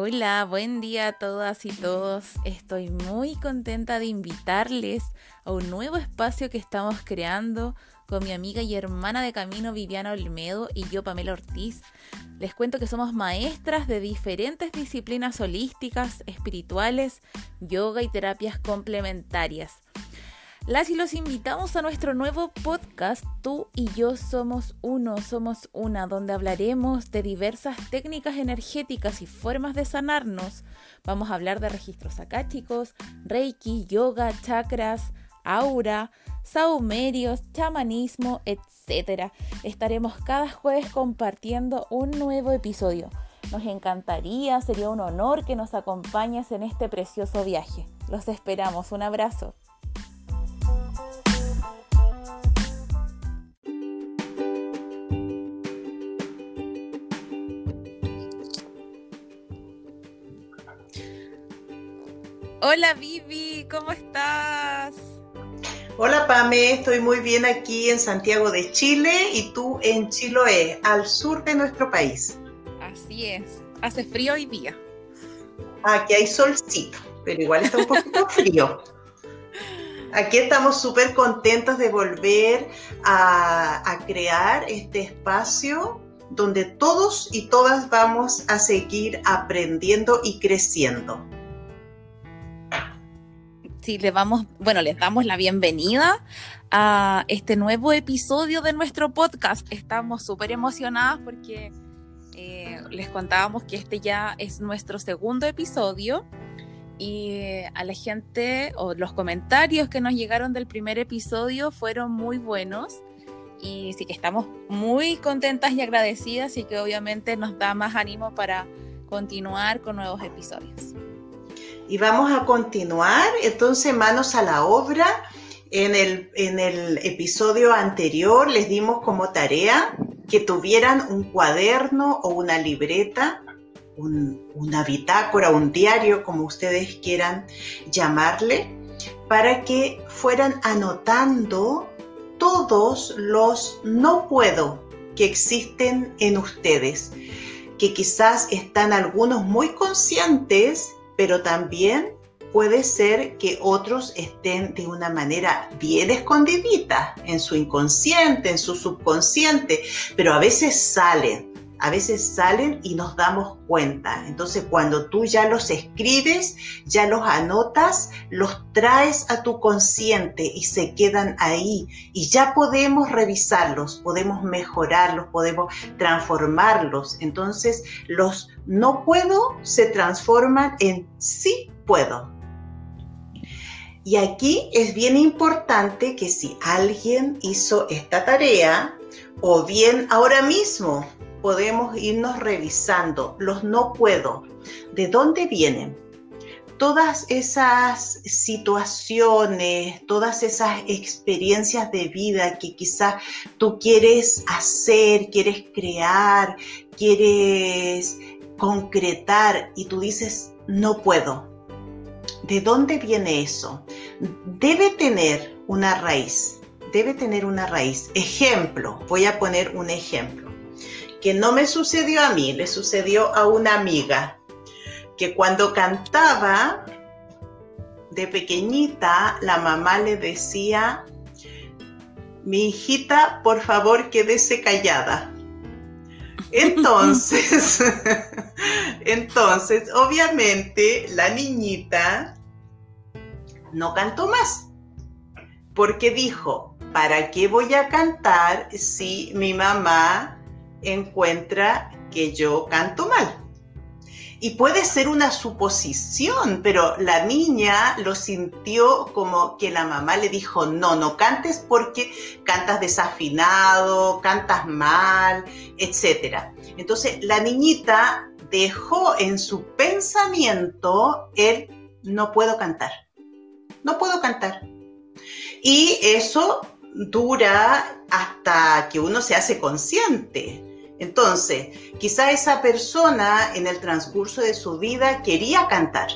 Hola, buen día a todas y todos. Estoy muy contenta de invitarles a un nuevo espacio que estamos creando con mi amiga y hermana de camino Viviana Olmedo y yo Pamela Ortiz. Les cuento que somos maestras de diferentes disciplinas holísticas, espirituales, yoga y terapias complementarias. Las y los invitamos a nuestro nuevo podcast Tú y yo somos uno, somos una, donde hablaremos de diversas técnicas energéticas y formas de sanarnos. Vamos a hablar de registros akáshicos, reiki, yoga, chakras, aura, saumerios, chamanismo, etc. Estaremos cada jueves compartiendo un nuevo episodio. Nos encantaría, sería un honor que nos acompañes en este precioso viaje. Los esperamos, un abrazo. Hola Vivi, ¿cómo estás? Hola Pame, estoy muy bien aquí en Santiago de Chile y tú en Chiloé, al sur de nuestro país. Así es, hace frío hoy día. Aquí hay solcito, pero igual está un poquito frío. Aquí estamos súper contentos de volver a, a crear este espacio donde todos y todas vamos a seguir aprendiendo y creciendo les vamos, bueno, les damos la bienvenida a este nuevo episodio de nuestro podcast. Estamos súper emocionadas porque eh, les contábamos que este ya es nuestro segundo episodio y a la gente o los comentarios que nos llegaron del primer episodio fueron muy buenos y sí que estamos muy contentas y agradecidas y que obviamente nos da más ánimo para continuar con nuevos episodios. Y vamos a continuar, entonces, manos a la obra. En el, en el episodio anterior les dimos como tarea que tuvieran un cuaderno o una libreta, una bitácora, un diario, como ustedes quieran llamarle, para que fueran anotando todos los no puedo que existen en ustedes, que quizás están algunos muy conscientes pero también puede ser que otros estén de una manera bien escondidita en su inconsciente, en su subconsciente, pero a veces salen, a veces salen y nos damos cuenta. Entonces cuando tú ya los escribes, ya los anotas, los traes a tu consciente y se quedan ahí y ya podemos revisarlos, podemos mejorarlos, podemos transformarlos. Entonces los no puedo se transforman en sí puedo. Y aquí es bien importante que si alguien hizo esta tarea, o bien ahora mismo podemos irnos revisando los no puedo, de dónde vienen. Todas esas situaciones, todas esas experiencias de vida que quizás tú quieres hacer, quieres crear, quieres concretar y tú dices, no puedo. ¿De dónde viene eso? Debe tener una raíz, debe tener una raíz. Ejemplo, voy a poner un ejemplo, que no me sucedió a mí, le sucedió a una amiga, que cuando cantaba de pequeñita, la mamá le decía, mi hijita, por favor, quédese callada entonces, entonces, obviamente, la niñita no cantó más, porque dijo, ¿para qué voy a cantar si mi mamá encuentra que yo canto mal? Y puede ser una suposición, pero la niña lo sintió como que la mamá le dijo, no, no cantes porque cantas desafinado, cantas mal, etc. Entonces la niñita dejó en su pensamiento el no puedo cantar, no puedo cantar. Y eso dura hasta que uno se hace consciente entonces, quizá esa persona en el transcurso de su vida quería cantar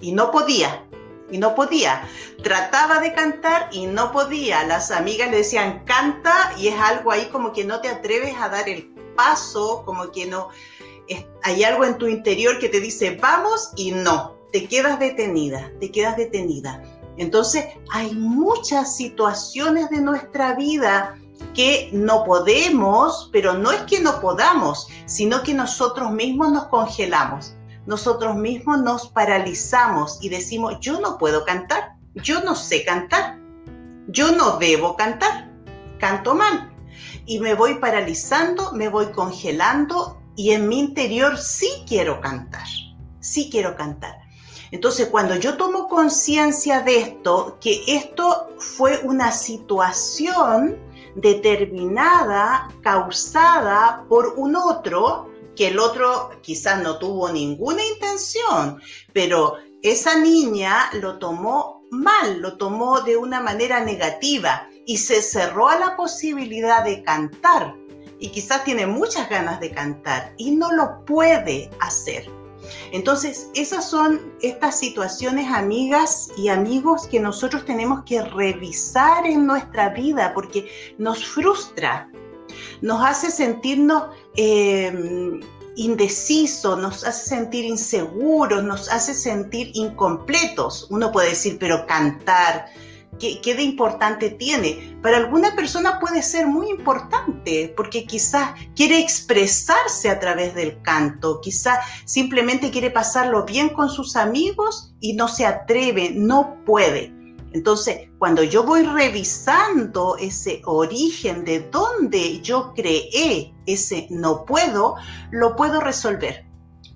y no podía, y no podía. Trataba de cantar y no podía. Las amigas le decían, canta, y es algo ahí como que no te atreves a dar el paso, como que no. hay algo en tu interior que te dice vamos y no, te quedas detenida, te quedas detenida. Entonces hay muchas situaciones de nuestra vida que no podemos, pero no es que no podamos, sino que nosotros mismos nos congelamos, nosotros mismos nos paralizamos y decimos, yo no puedo cantar, yo no sé cantar, yo no debo cantar, canto mal. Y me voy paralizando, me voy congelando y en mi interior sí quiero cantar, sí quiero cantar. Entonces, cuando yo tomo conciencia de esto, que esto fue una situación determinada, causada por un otro, que el otro quizás no tuvo ninguna intención, pero esa niña lo tomó mal, lo tomó de una manera negativa y se cerró a la posibilidad de cantar. Y quizás tiene muchas ganas de cantar y no lo puede hacer. Entonces, esas son estas situaciones, amigas y amigos, que nosotros tenemos que revisar en nuestra vida porque nos frustra, nos hace sentirnos eh, indecisos, nos hace sentir inseguros, nos hace sentir incompletos. Uno puede decir, pero cantar, ¿qué, de importante tiene? Para alguna persona puede ser muy importante porque quizás quiere expresarse a través del canto, quizás simplemente quiere pasarlo bien con sus amigos y no se atreve, no puede. Entonces, cuando yo voy revisando ese origen de dónde yo creé ese no puedo, lo puedo resolver.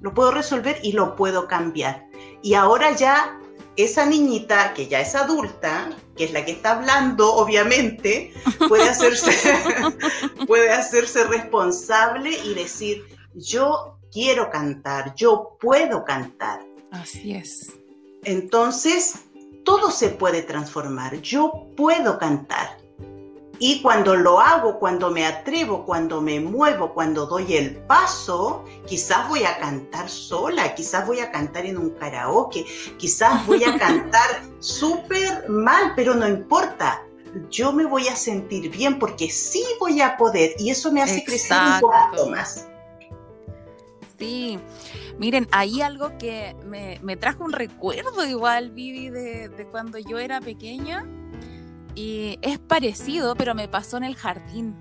Lo puedo resolver y lo puedo cambiar. Y ahora ya esa niñita que ya es adulta, que es la que está hablando, obviamente, puede hacerse, puede hacerse responsable y decir, yo quiero cantar, yo puedo cantar. Así es. Entonces, todo se puede transformar, yo puedo cantar. Y cuando lo hago, cuando me atrevo, cuando me muevo, cuando doy el paso, quizás voy a cantar sola, quizás voy a cantar en un karaoke, quizás voy a cantar súper mal, pero no importa. Yo me voy a sentir bien porque sí voy a poder y eso me hace crecer un poco más. Sí, miren, hay algo que me, trajo un recuerdo igual, Vivi, de, de cuando yo era pequeña y es parecido, pero me pasó en el jardín.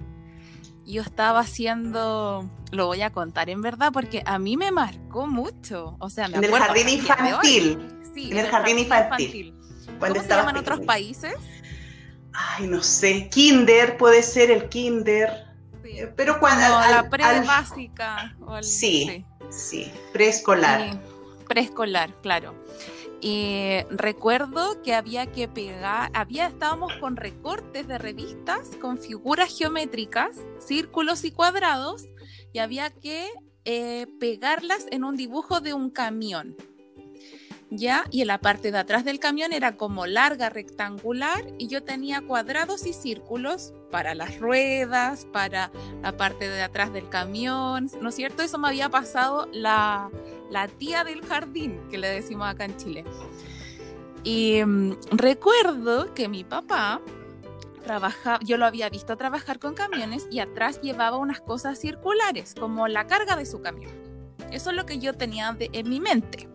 Yo estaba haciendo, lo voy a contar en verdad, porque a mí me marcó mucho. O sea, me en el jardín infantil. Sí, en el, jardín, infantil. ¿Cómo se llama en otros países? Ay, no sé. Kinder puede ser el kinder. Eh, pero cuando. la pre básica. sí, sí, preescolar. preescolar, claro. Y recuerdo que había que pegar, había, estábamos con recortes de revistas, con figuras geométricas, círculos y cuadrados, y había que eh, pegarlas en un dibujo de un camión. ¿Ya? Y en la parte de atrás del camión era como larga, rectangular, y yo tenía cuadrados y círculos para las ruedas, para la parte de atrás del camión, ¿no es cierto? Eso me había pasado la, la tía del jardín, que le decimos acá en Chile. Y mm, recuerdo que mi papá trabajaba, yo lo había visto trabajar con camiones y atrás llevaba unas cosas circulares, como la carga de su camión. Eso es lo que yo tenía en mi mente.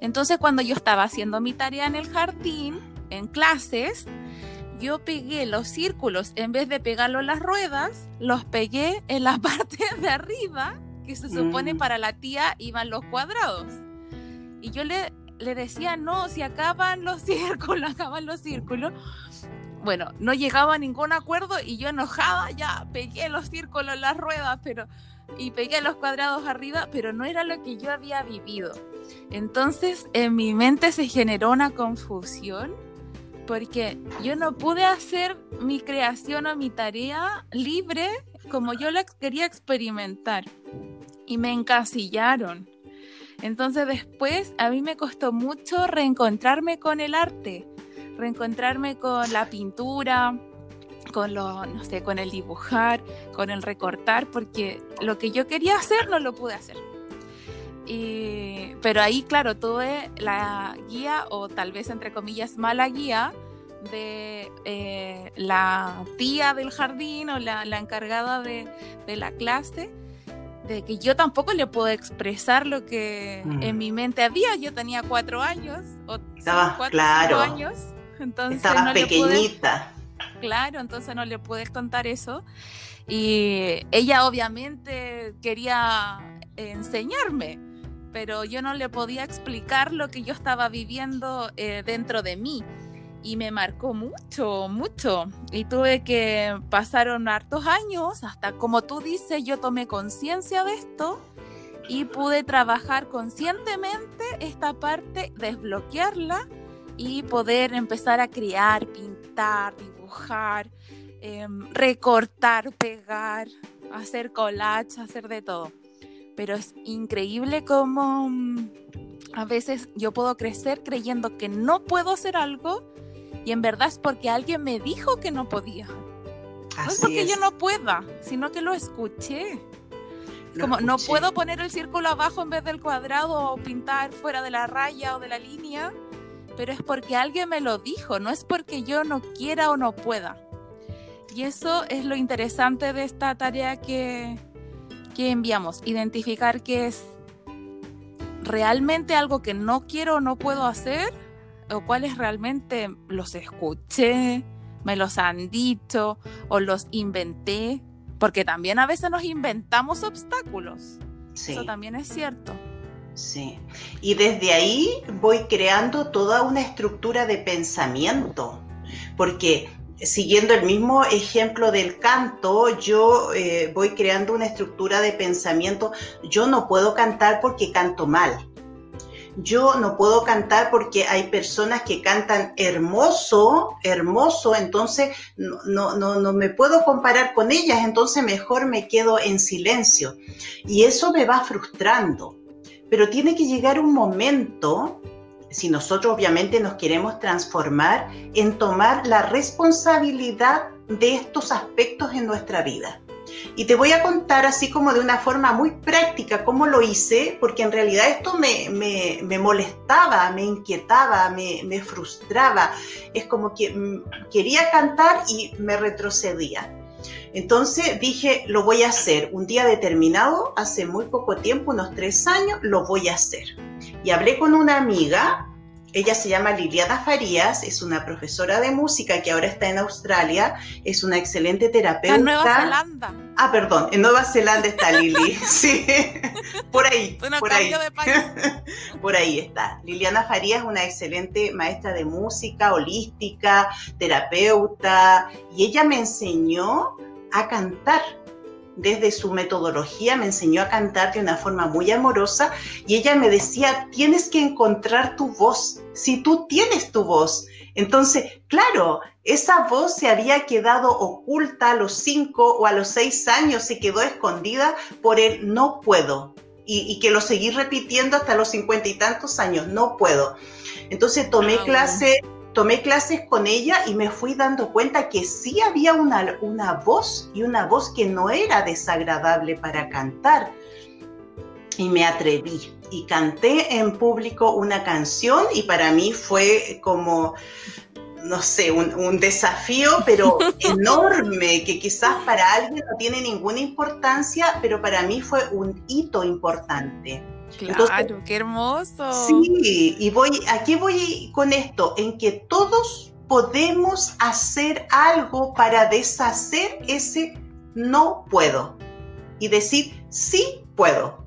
Entonces, cuando yo estaba haciendo mi tarea en el jardín, en clases, yo pegué los círculos, en vez de pegarlo en las ruedas, los pegué en la parte de arriba que se supone mm. para la tía iban los cuadrados. Y yo le, le decía, no, si acaban los círculos, acaban los círculos. Bueno, no llegaba a ningún acuerdo y yo enojada ya pegué los círculos en las ruedas, pero y pegué los cuadrados arriba, pero no era lo que yo había vivido. Entonces en mi mente se generó una confusión porque yo no pude hacer mi creación o mi tarea libre como yo la quería experimentar y me encasillaron. Entonces después a mí me costó mucho reencontrarme con el arte, reencontrarme con la pintura, con lo, no sé, con el dibujar, con el recortar, porque lo que yo quería hacer no lo pude hacer. Y, pero ahí, claro, tuve la guía, o tal vez entre comillas mala guía, de eh, la tía del jardín o la, la encargada de, de la clase, de que yo tampoco le puedo expresar lo que Mm. en mi mente había. Yo tenía cuatro años, o Estabas, cuatro, claro. cinco años. Entonces Estabas no le pude- pequeñita. Claro, entonces no le pude contar eso. Y ella obviamente quería enseñarme, pero yo no le podía explicar lo que yo estaba viviendo eh, dentro de mí. Y me marcó mucho, mucho. Y tuve que pasaron hartos años hasta, como tú dices, yo tomé conciencia de esto y pude trabajar conscientemente esta parte, desbloquearla y poder empezar a crear, pintar, dibujar, em, recortar, pegar, hacer collage, hacer de todo. Pero es increíble cómo mm, a veces yo puedo crecer creyendo que no puedo hacer algo y en verdad es porque alguien me dijo que no podía. No es porque es. yo no pueda, sino que lo escuché. Lo Como no puedo poner el círculo abajo en vez del cuadrado o pintar fuera de la raya o de la línea, pero es porque alguien me lo dijo, no es porque yo no quiera o no pueda. Y eso es lo interesante de esta tarea que, que enviamos, identificar qué es realmente algo que no quiero o no puedo hacer, o cuáles realmente los escuché, me los han dicho o los inventé, porque también a veces nos inventamos obstáculos. Sí. Eso también es cierto. Sí, y desde ahí voy creando toda una estructura de pensamiento, porque siguiendo el mismo ejemplo del canto, yo eh, voy creando una estructura de pensamiento. Yo no puedo cantar porque canto mal. Yo no puedo cantar porque hay personas que cantan hermoso, hermoso, entonces no, no, no, no me puedo comparar con ellas, entonces mejor me quedo en silencio. Y eso me va frustrando. Pero tiene que llegar un momento, si nosotros obviamente nos queremos transformar, en tomar la responsabilidad de estos aspectos en nuestra vida. Y te voy a contar así como de una forma muy práctica cómo lo hice, porque en realidad esto me, me, me molestaba, me inquietaba, me, me, frustraba. Es como que mm, quería cantar y me retrocedía. Entonces dije, lo voy a hacer. Un día determinado, hace muy poco tiempo, unos tres años, lo voy a hacer. Y hablé con una amiga, ella se llama Liliana Farías, es una profesora de música que ahora está en Australia, es una excelente terapeuta. En Nueva Zelanda. Ah, perdón, en Nueva Zelanda está Lili, sí, por ahí, Bueno, por ahí. de país. por ahí está. Liliana Farías es una excelente maestra de música, holística, terapeuta, y ella me enseñó a cantar. Desde su metodología me enseñó a cantar de una forma muy amorosa y ella me decía, tienes que encontrar tu voz, si tú tienes tu voz. Entonces, claro, esa voz se había quedado oculta a los cinco o a los seis años, se quedó escondida por el no puedo. Y, y que lo seguí repitiendo hasta los cincuenta y tantos años, no puedo. Entonces tomé Wow. clase, tomé clases con ella y me fui dando cuenta que sí había una, una voz y una voz que no era desagradable para cantar. Y me atreví y canté en público una canción y para mí fue como, no sé, un, un desafío, pero enorme, que quizás para alguien no tiene ninguna importancia, pero para mí fue un hito importante. Claro, Entonces- qué hermoso. Sí, y voy, ¿a qué voy con esto? En que todos podemos hacer algo para deshacer ese no puedo y decir sí puedo.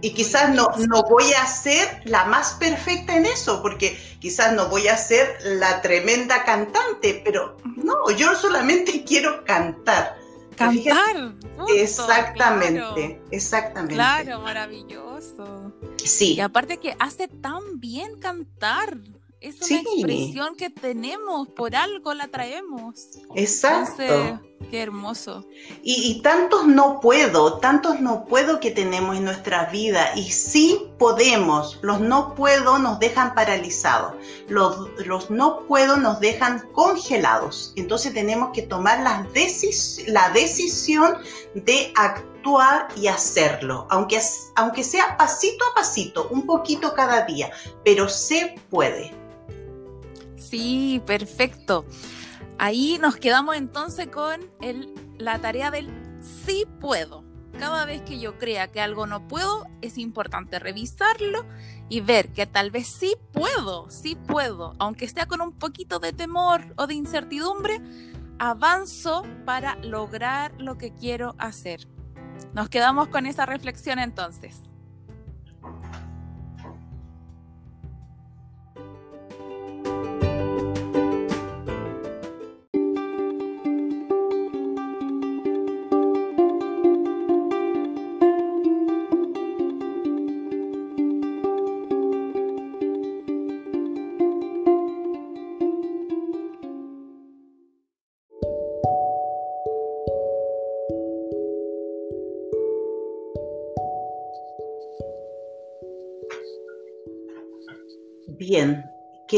Y quizás no, no voy a ser la más perfecta en eso, porque quizás no voy a ser la tremenda cantante, pero no, yo solamente quiero cantar. Cantar. punto, Exactamente, claro. exactamente. Claro, maravilloso. Sí, Y aparte que hace tan bien cantar. Es una Sí. expresión que tenemos, por algo la traemos. exacto. Entonces, qué hermoso. Y, y tantos no puedo, tantos no puedo que tenemos en nuestra vida y sí podemos. Los no puedo nos dejan paralizados, los, los no puedo nos dejan congelados. Entonces tenemos que tomar decis- la decisión de actuar y hacerlo, aunque, aunque sea pasito a pasito, un poquito cada día, pero se puede. Sí, perfecto. Ahí nos quedamos entonces con el, la tarea del sí puedo. cada vez que yo crea que algo no puedo, es importante revisarlo y ver que tal vez sí puedo, sí puedo, aunque esté con un poquito de temor o de incertidumbre, avanzo para lograr lo que quiero hacer. Nos quedamos con esa reflexión entonces.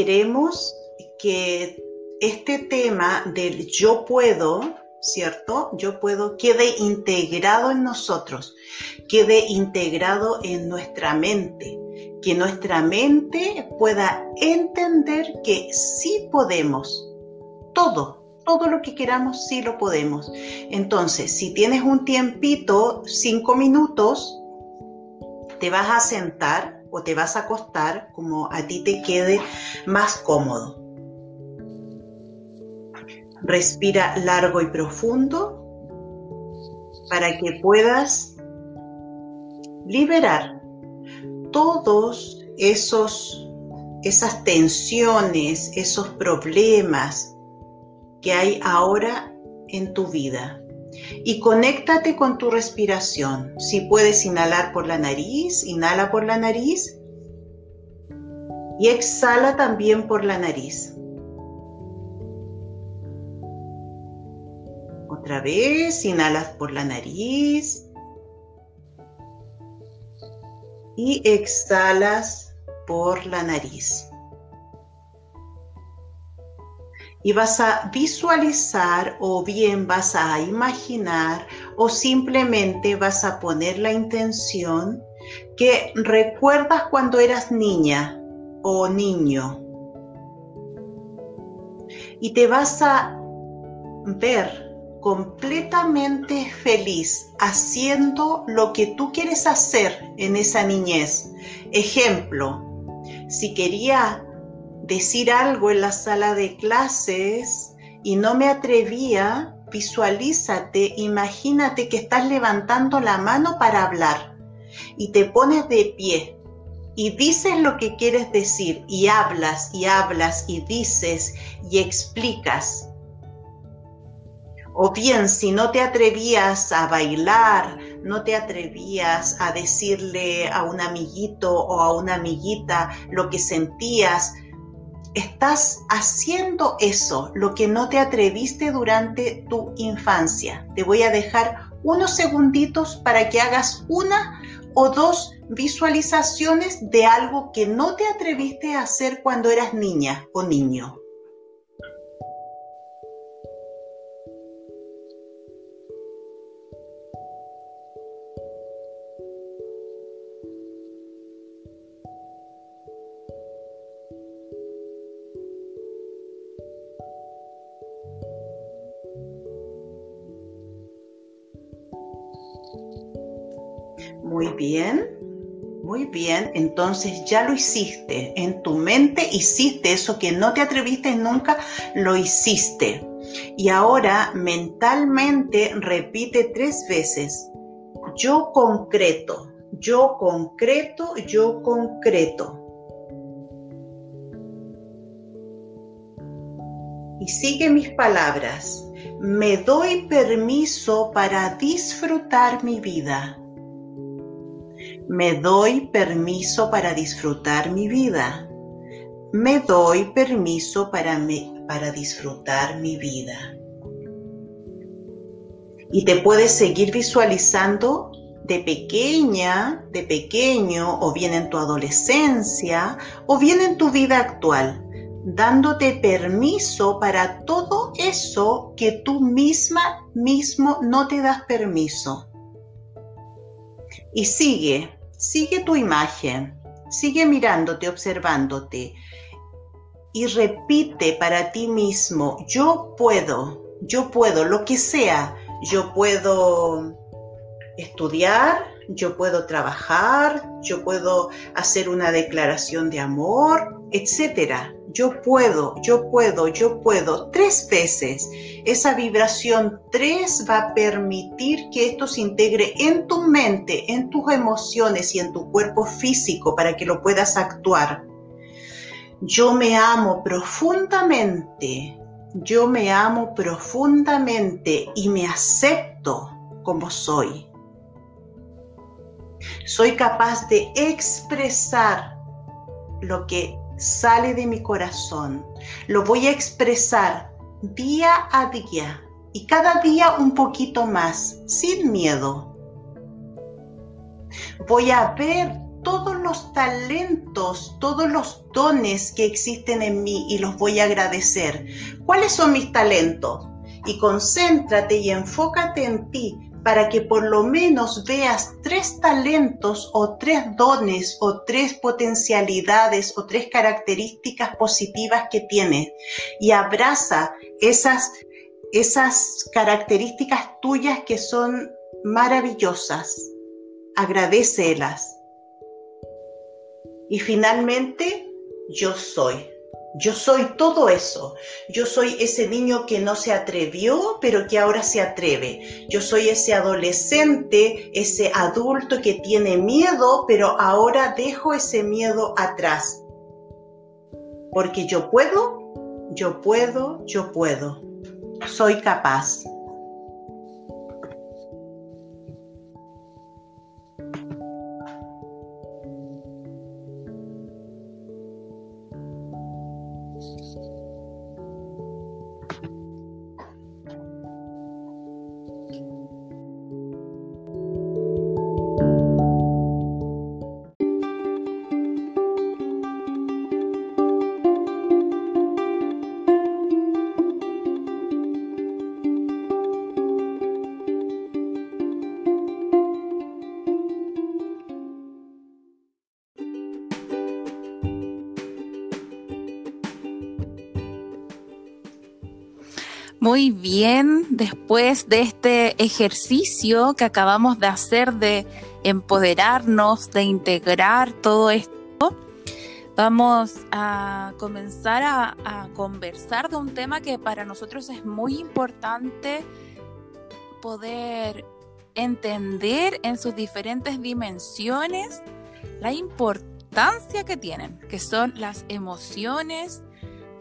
Queremos que este tema del yo puedo, ¿cierto? Yo puedo quede integrado en nosotros, quede integrado en nuestra mente, que nuestra mente pueda entender que sí podemos, todo, todo lo que queramos sí lo podemos. Entonces, si tienes un tiempito, cinco minutos, te vas a sentar o te vas a acostar como a ti te quede más cómodo. Respira largo y profundo para que puedas liberar todos esos esas tensiones, esos problemas que hay ahora en tu vida y conéctate con tu respiración. Si puedes inhalar por la nariz, inhala por la nariz y exhala también por la nariz. Otra vez, inhalas por la nariz y exhalas por la nariz. Y vas a visualizar o bien vas a imaginar o simplemente vas a poner la intención que recuerdas cuando eras niña o niño. Y te vas a ver completamente feliz haciendo lo que tú quieres hacer en esa niñez. Ejemplo, si quería decir algo en la sala de clases y no me atrevía, visualízate, imagínate que estás levantando la mano para hablar y te pones de pie y dices lo que quieres decir y hablas y hablas y dices y explicas. O bien, si no te atrevías a bailar, no te atrevías a decirle a un amiguito o a una amiguita lo que sentías, estás haciendo eso, lo que no te atreviste durante tu infancia. Te voy a dejar unos segunditos para que hagas una o dos visualizaciones de algo que no te atreviste a hacer cuando eras niña o niño. Bien, muy bien. Entonces ya lo hiciste. En tu mente hiciste eso que no te atreviste nunca, lo hiciste. Y ahora mentalmente repite tres veces. Yo concreto, yo concreto, yo concreto. Y sigue mis palabras. Me doy permiso para disfrutar mi vida me doy permiso para disfrutar mi vida. Me doy permiso para, para disfrutar mi vida. Y te puedes seguir visualizando de pequeña, de pequeño, o bien en tu adolescencia, o bien en tu vida actual, dándote permiso para todo eso que tú misma, mismo no te das permiso. Y sigue, Sigue tu imagen, sigue mirándote, observándote y repite para ti mismo, yo puedo, yo puedo, lo que sea, yo puedo estudiar, yo puedo trabajar, yo puedo hacer una declaración de amor, etcétera. Yo puedo, yo puedo, yo puedo. Tres veces. Esa vibración tres va a permitir que esto se integre en tu mente, en tus emociones y en tu cuerpo físico para que lo puedas actuar. Yo me amo profundamente. Yo me amo profundamente y me acepto como soy. Soy capaz de expresar lo que sale de mi corazón. Lo voy a expresar día a día y cada día un poquito más, sin miedo. Voy a ver todos los talentos, todos los dones que existen en mí y los voy a agradecer. ¿Cuáles son mis talentos? Y concéntrate y enfócate en ti para que por lo menos veas tres talentos o tres dones o tres potencialidades o tres características positivas que tienes y abraza esas, esas características tuyas que son maravillosas. Agradecelas. Y finalmente, yo soy. Yo soy todo eso. Yo soy ese niño que no se atrevió, pero que ahora se atreve. Yo soy ese adolescente, ese adulto que tiene miedo, pero ahora dejo ese miedo atrás. Porque yo puedo, yo puedo, yo puedo. Soy capaz. Muy bien, después de este ejercicio que acabamos de hacer de empoderarnos, de integrar todo esto, vamos a comenzar a, conversar de un tema que para nosotros es muy importante poder entender en sus diferentes dimensiones la importancia que tienen, que son las emociones,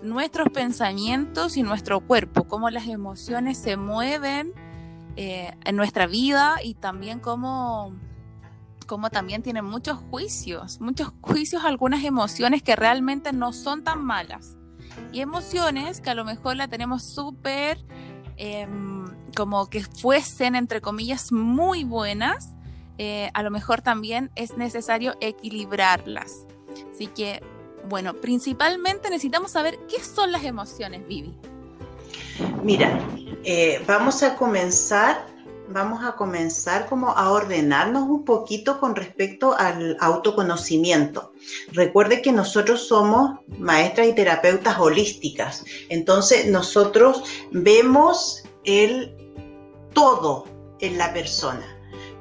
nuestros pensamientos y nuestro cuerpo, cómo las emociones se mueven eh, en nuestra vida y también cómo, cómo también tienen muchos juicios, muchos juicios, algunas emociones que realmente no son tan malas. Y emociones que a lo mejor la tenemos súper em, como que fuesen, entre comillas, muy buenas, eh, a lo mejor también es necesario equilibrarlas. Así que bueno, principalmente necesitamos saber qué son las emociones, Vivi. Mira, eh, vamos a comenzar, vamos a comenzar como a ordenarnos un poquito con respecto al autoconocimiento. Recuerde que nosotros somos maestras y terapeutas holísticas, entonces nosotros vemos el todo en la persona,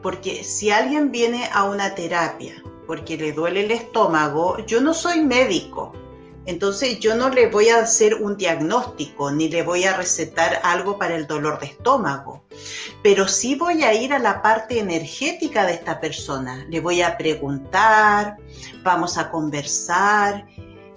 porque si alguien viene a una terapia porque le duele el estómago, yo no soy médico. Entonces yo no le voy a hacer un diagnóstico ni le voy a recetar algo para el dolor de estómago, pero sí voy a ir a la parte energética de esta persona. Le voy a preguntar, vamos a conversar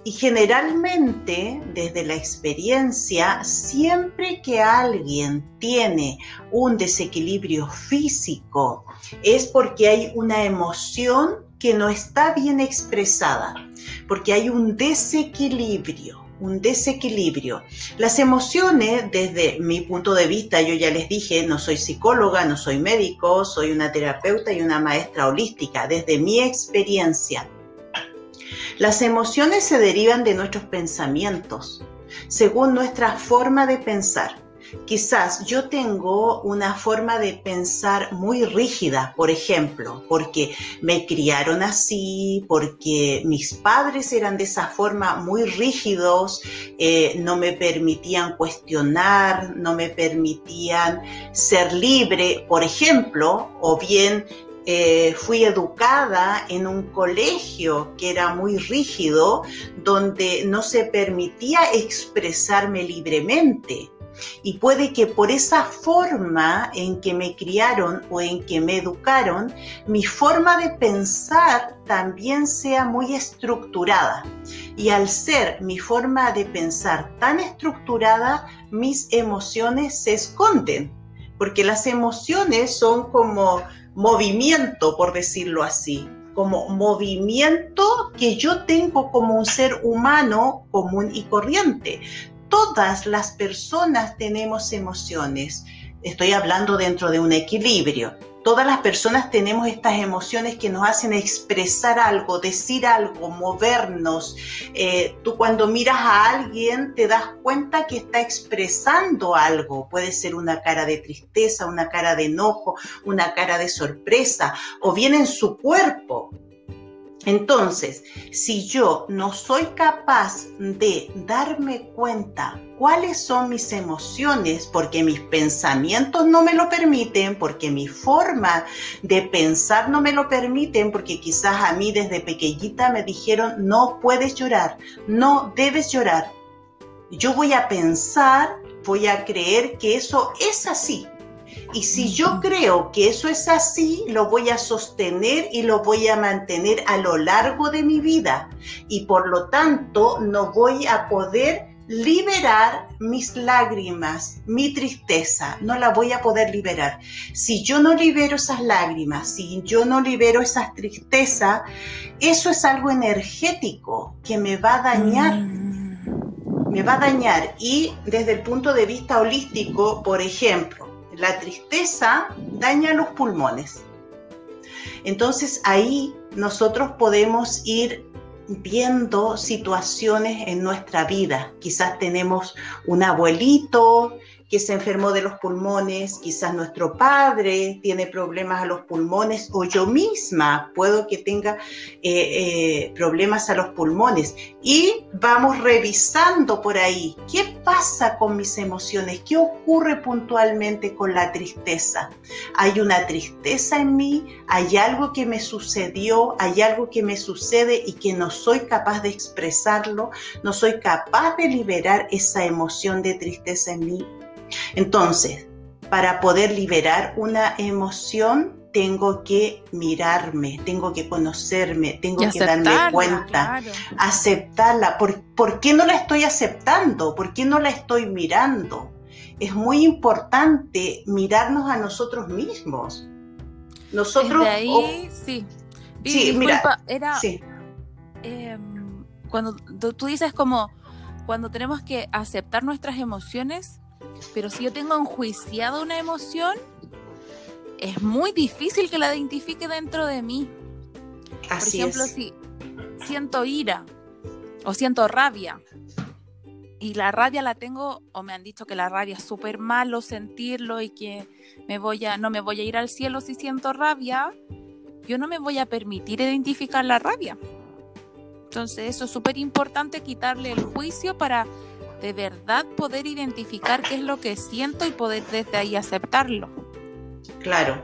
y generalmente desde la experiencia, siempre que alguien tiene un desequilibrio físico es porque hay una emoción que no está bien expresada, porque hay un desequilibrio un desequilibrio. Las emociones, desde mi punto de vista, yo ya les dije, no soy psicóloga, no soy médico, soy una terapeuta y una maestra holística, desde mi experiencia. Las emociones se derivan de nuestros pensamientos, según nuestra forma de pensar. Quizás yo tengo una forma de pensar muy rígida, por ejemplo, porque me criaron así, porque mis padres eran de esa forma muy rígidos, eh, no me permitían cuestionar, no me permitían ser libre, por ejemplo, o bien eh, fui educada en un colegio que era muy rígido, donde no se permitía expresarme libremente. Y puede que por esa forma en que me criaron o en que me educaron, mi forma de pensar también sea muy estructurada. Y al ser mi forma de pensar tan estructurada, mis emociones se esconden, porque las emociones son como movimiento, por decirlo así, como movimiento que yo tengo como un ser humano común y corriente. Todas las personas tenemos emociones. Estoy hablando dentro de un equilibrio todas las personas tenemos estas emociones que nos hacen expresar algo, decir algo, movernos. Eh, tú cuando miras a alguien te das cuenta que está expresando algo. Puede ser una cara de tristeza, una cara de enojo, una cara de sorpresa, o bien en su cuerpo. Entonces, si yo no soy capaz de darme cuenta cuáles son mis emociones, porque mis pensamientos no me lo permiten, porque mi forma de pensar no me lo permiten, porque quizás a mí desde pequeñita me dijeron, no puedes llorar, no debes llorar. Yo voy a pensar, voy a creer que eso es así. Y si yo creo que eso es así, lo voy a sostener y lo voy a mantener a lo largo de mi vida. Y por lo tanto, no voy a poder liberar mis lágrimas, mi tristeza, no la voy a poder liberar. Si yo no libero esas lágrimas, si yo no libero esas tristezas, eso es algo energético que me va a dañar. Mm. Me va a dañar. Y desde el punto de vista holístico, por ejemplo, la tristeza daña los pulmones. Entonces ahí nosotros podemos ir viendo situaciones en nuestra vida. Quizás tenemos un abuelito que se enfermó de los pulmones, quizás nuestro padre tiene problemas a los pulmones o yo misma puedo que tenga eh, eh, problemas a los pulmones. Y vamos revisando por ahí qué pasa con mis emociones, qué ocurre puntualmente con la tristeza. Hay una tristeza en mí, hay algo que me sucedió, hay algo que me sucede y que no soy capaz de expresarlo, no soy capaz de liberar esa emoción de tristeza en mí entonces, para poder liberar una emoción, tengo que mirarme, tengo que conocerme, tengo que darme cuenta, aceptarla. ¿Por, qué no la estoy aceptando? ¿Por qué no la estoy mirando? Es muy importante mirarnos a nosotros mismos. Nosotros. ahí, sí. sí, mira. Era. Em, cuando tú dices como cuando tenemos que aceptar nuestras emociones, pero si yo tengo enjuiciado una emoción, es muy difícil que la identifique dentro de mí. Por ejemplo, si siento ira o siento rabia y la rabia la tengo o me han dicho que la rabia es súper malo sentirlo y que me voy a no me voy a ir al cielo si siento rabia, yo no me voy a permitir identificar la rabia. Entonces, eso es súper importante quitarle el juicio para de verdad poder identificar qué es lo que siento y poder desde ahí aceptarlo. Claro.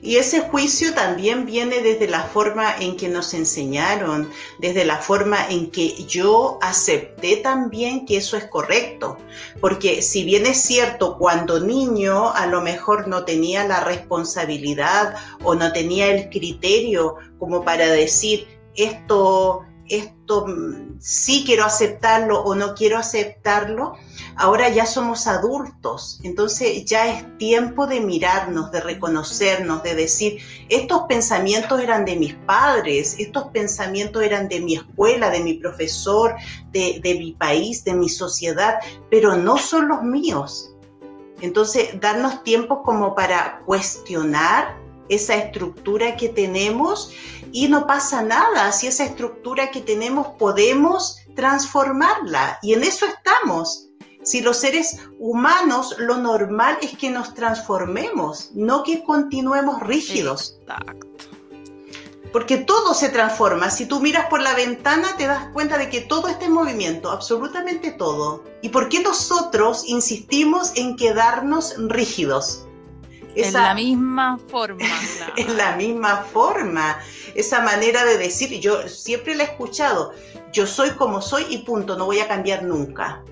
Y ese juicio también viene desde la forma en que nos enseñaron, desde la forma en que yo acepté también que eso es correcto. Porque si bien es cierto, cuando niño a lo mejor no tenía la responsabilidad o no tenía el criterio como para decir esto esto mm, sí quiero aceptarlo o no quiero aceptarlo, ahora ya somos adultos, entonces ya es tiempo de mirarnos, de reconocernos, de decir, estos pensamientos eran de mis padres, estos pensamientos eran de mi escuela, de mi profesor, de, de mi país, de mi sociedad, pero no son los míos. Entonces, darnos tiempo como para cuestionar esa estructura que tenemos y no pasa nada. Si esa estructura que tenemos podemos transformarla y en eso estamos. Si los seres humanos lo normal es que nos transformemos, no que continuemos rígidos. Exacto. Porque todo se transforma. Si tú miras por la ventana te das cuenta de que todo está en movimiento, absolutamente todo. ¿Y por qué nosotros insistimos en quedarnos rígidos? En la misma forma. en la misma forma. Esa manera de decir, yo siempre la he escuchado, yo soy como soy y punto, no voy a cambiar nunca.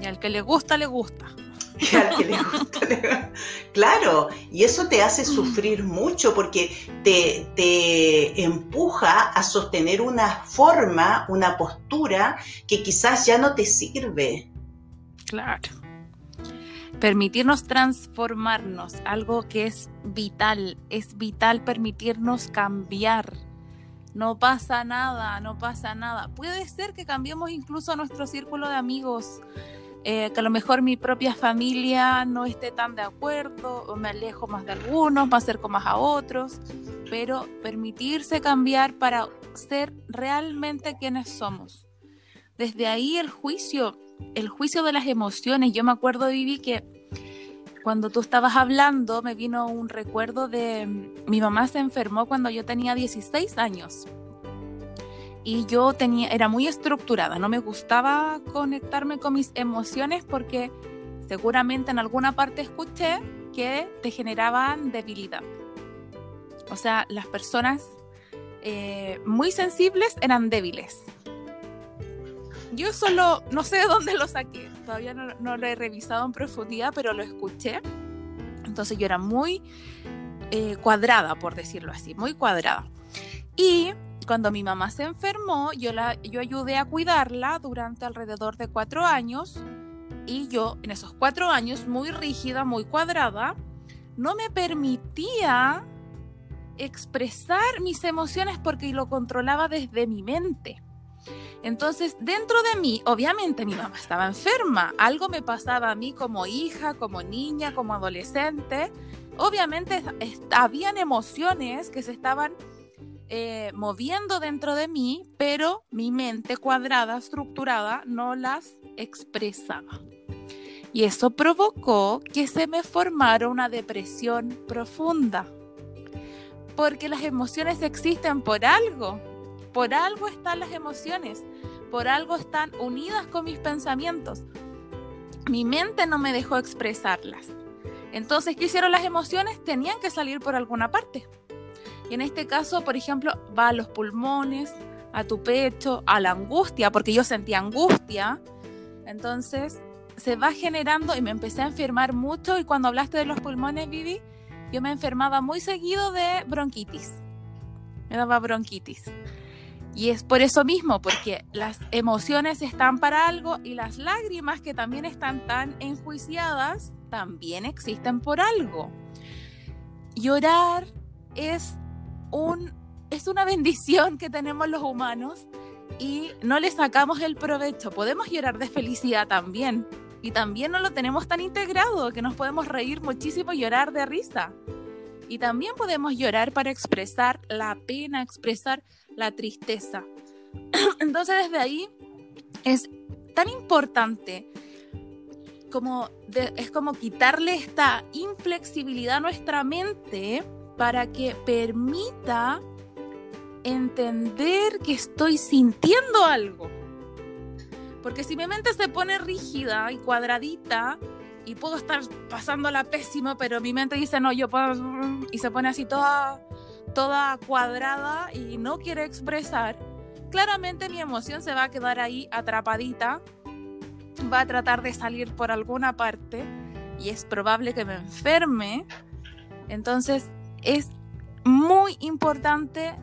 Y al que le gusta, le gusta. Y al que le gusta, Claro, y eso te hace sufrir mucho porque te, te empuja a sostener una forma, una postura que quizás ya no te sirve. Claro permitirnos transformarnos, algo que es vital, es vital permitirnos cambiar. No pasa nada, no pasa nada. Puede ser que cambiemos incluso nuestro círculo de amigos, eh, que a lo mejor mi propia familia no esté tan de acuerdo, o me alejo más de algunos, me acerco más a otros, pero permitirse cambiar para ser realmente quienes somos. Desde ahí el juicio el juicio de las emociones. Yo me acuerdo, Vivi, que cuando tú estabas hablando me vino un recuerdo de mi mamá se enfermó cuando yo tenía 16 años. Y yo tenía, era muy estructurada, no me gustaba conectarme con mis emociones porque seguramente en alguna parte escuché que te generaban debilidad. O sea, las personas eh, muy sensibles eran débiles yo solo, no sé de dónde lo saqué, todavía no, lo he revisado en profundidad, pero lo escuché. Entonces yo era muy eh, cuadrada, por decirlo así, muy cuadrada. Y cuando mi mamá se enfermó, yo, la, yo ayudé a cuidarla durante alrededor de cuatro años. Y yo, en esos cuatro años, muy rígida, muy cuadrada, no me permitía expresar mis emociones porque lo controlaba desde mi mente. Entonces, dentro de mí, obviamente mi mamá estaba enferma, algo me pasaba a mí como hija, como niña, como adolescente. Obviamente habían emociones que se estaban eh, moviendo dentro de mí, pero mi mente cuadrada, estructurada, no las expresaba. Y eso provocó que se me formara una depresión profunda. Porque las emociones existen por algo. Por algo están las emociones, por algo están unidas con mis pensamientos. Mi mente no me dejó expresarlas. Entonces, ¿qué hicieron las emociones? Tenían que salir por alguna parte. Y en este caso, por ejemplo, va a los pulmones, a tu pecho, a la angustia, porque yo sentía angustia. Entonces, se va generando y me empecé a enfermar mucho. Y cuando hablaste de los pulmones, Vivi, yo me enfermaba muy seguido de bronquitis. Me daba bronquitis. Y es por eso mismo, porque las emociones están para algo y las lágrimas que también están tan enjuiciadas, también existen por algo. Llorar es, un, es una bendición que tenemos los humanos y no le sacamos el provecho. Podemos llorar de felicidad también. Y también no lo tenemos tan integrado que nos podemos reír muchísimo y llorar de risa. Y también podemos llorar para expresar la pena, expresar la tristeza. Entonces desde ahí es tan importante como es como quitarle esta inflexibilidad a nuestra mente para que permita entender que estoy sintiendo algo. Porque si mi mente se pone rígida y cuadradita y puedo estar pasándola pésimo, pero mi mente dice, no, yo puedo... y se pone así toda toda cuadrada y no quiere expresar, claramente mi emoción se va a quedar ahí atrapadita, va a tratar de salir por alguna parte y es probable que me enferme. Entonces es muy importante